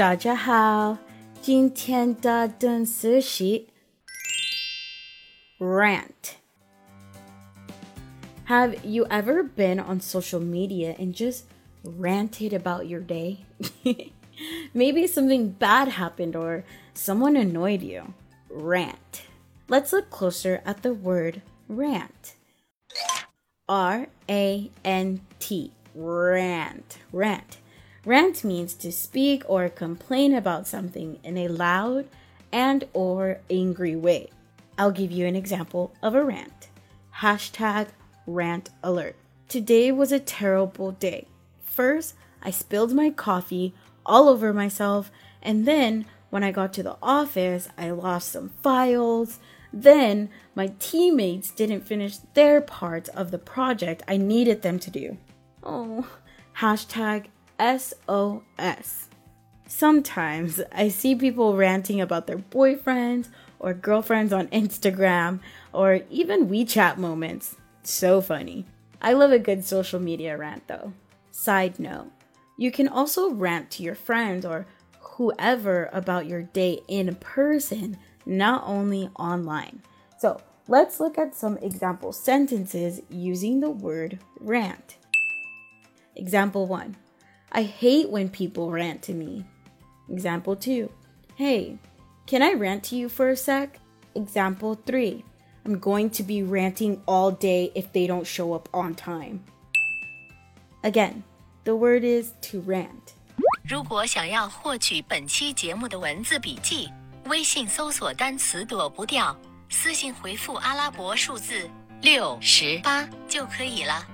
大家好，今天的单词是 rant. Have you ever been on social media and just ranted about your day? Maybe something bad happened or someone annoyed you. Rant. Let's look closer at the word rant. R A N T. Rant. Rant. Rant means to speak or complain about something in a loud and or angry way. I'll give you an example of a rant. Hashtag rant alert. Today was a terrible day. First, I spilled my coffee all over myself, and then when I got to the office, I lost some files. Then my teammates didn't finish their part of the project I needed them to do. Oh, hashtag SOS. Sometimes I see people ranting about their boyfriends or girlfriends on Instagram or even WeChat moments. So funny. I love a good social media rant though. Side note, you can also rant to your friends or whoever about your day in person, not only online. So let's look at some example sentences using the word rant. Example 1 I hate when people rant to me. Example 2 Hey, can I rant to you for a sec? Example 3 I'm going to be ranting all day if they don't show up on time. Again, the word is to rant. 如果想要获取本期节目的文字笔记，微信搜索单词“躲不掉”，私信回复阿拉伯数字六十八就可以了。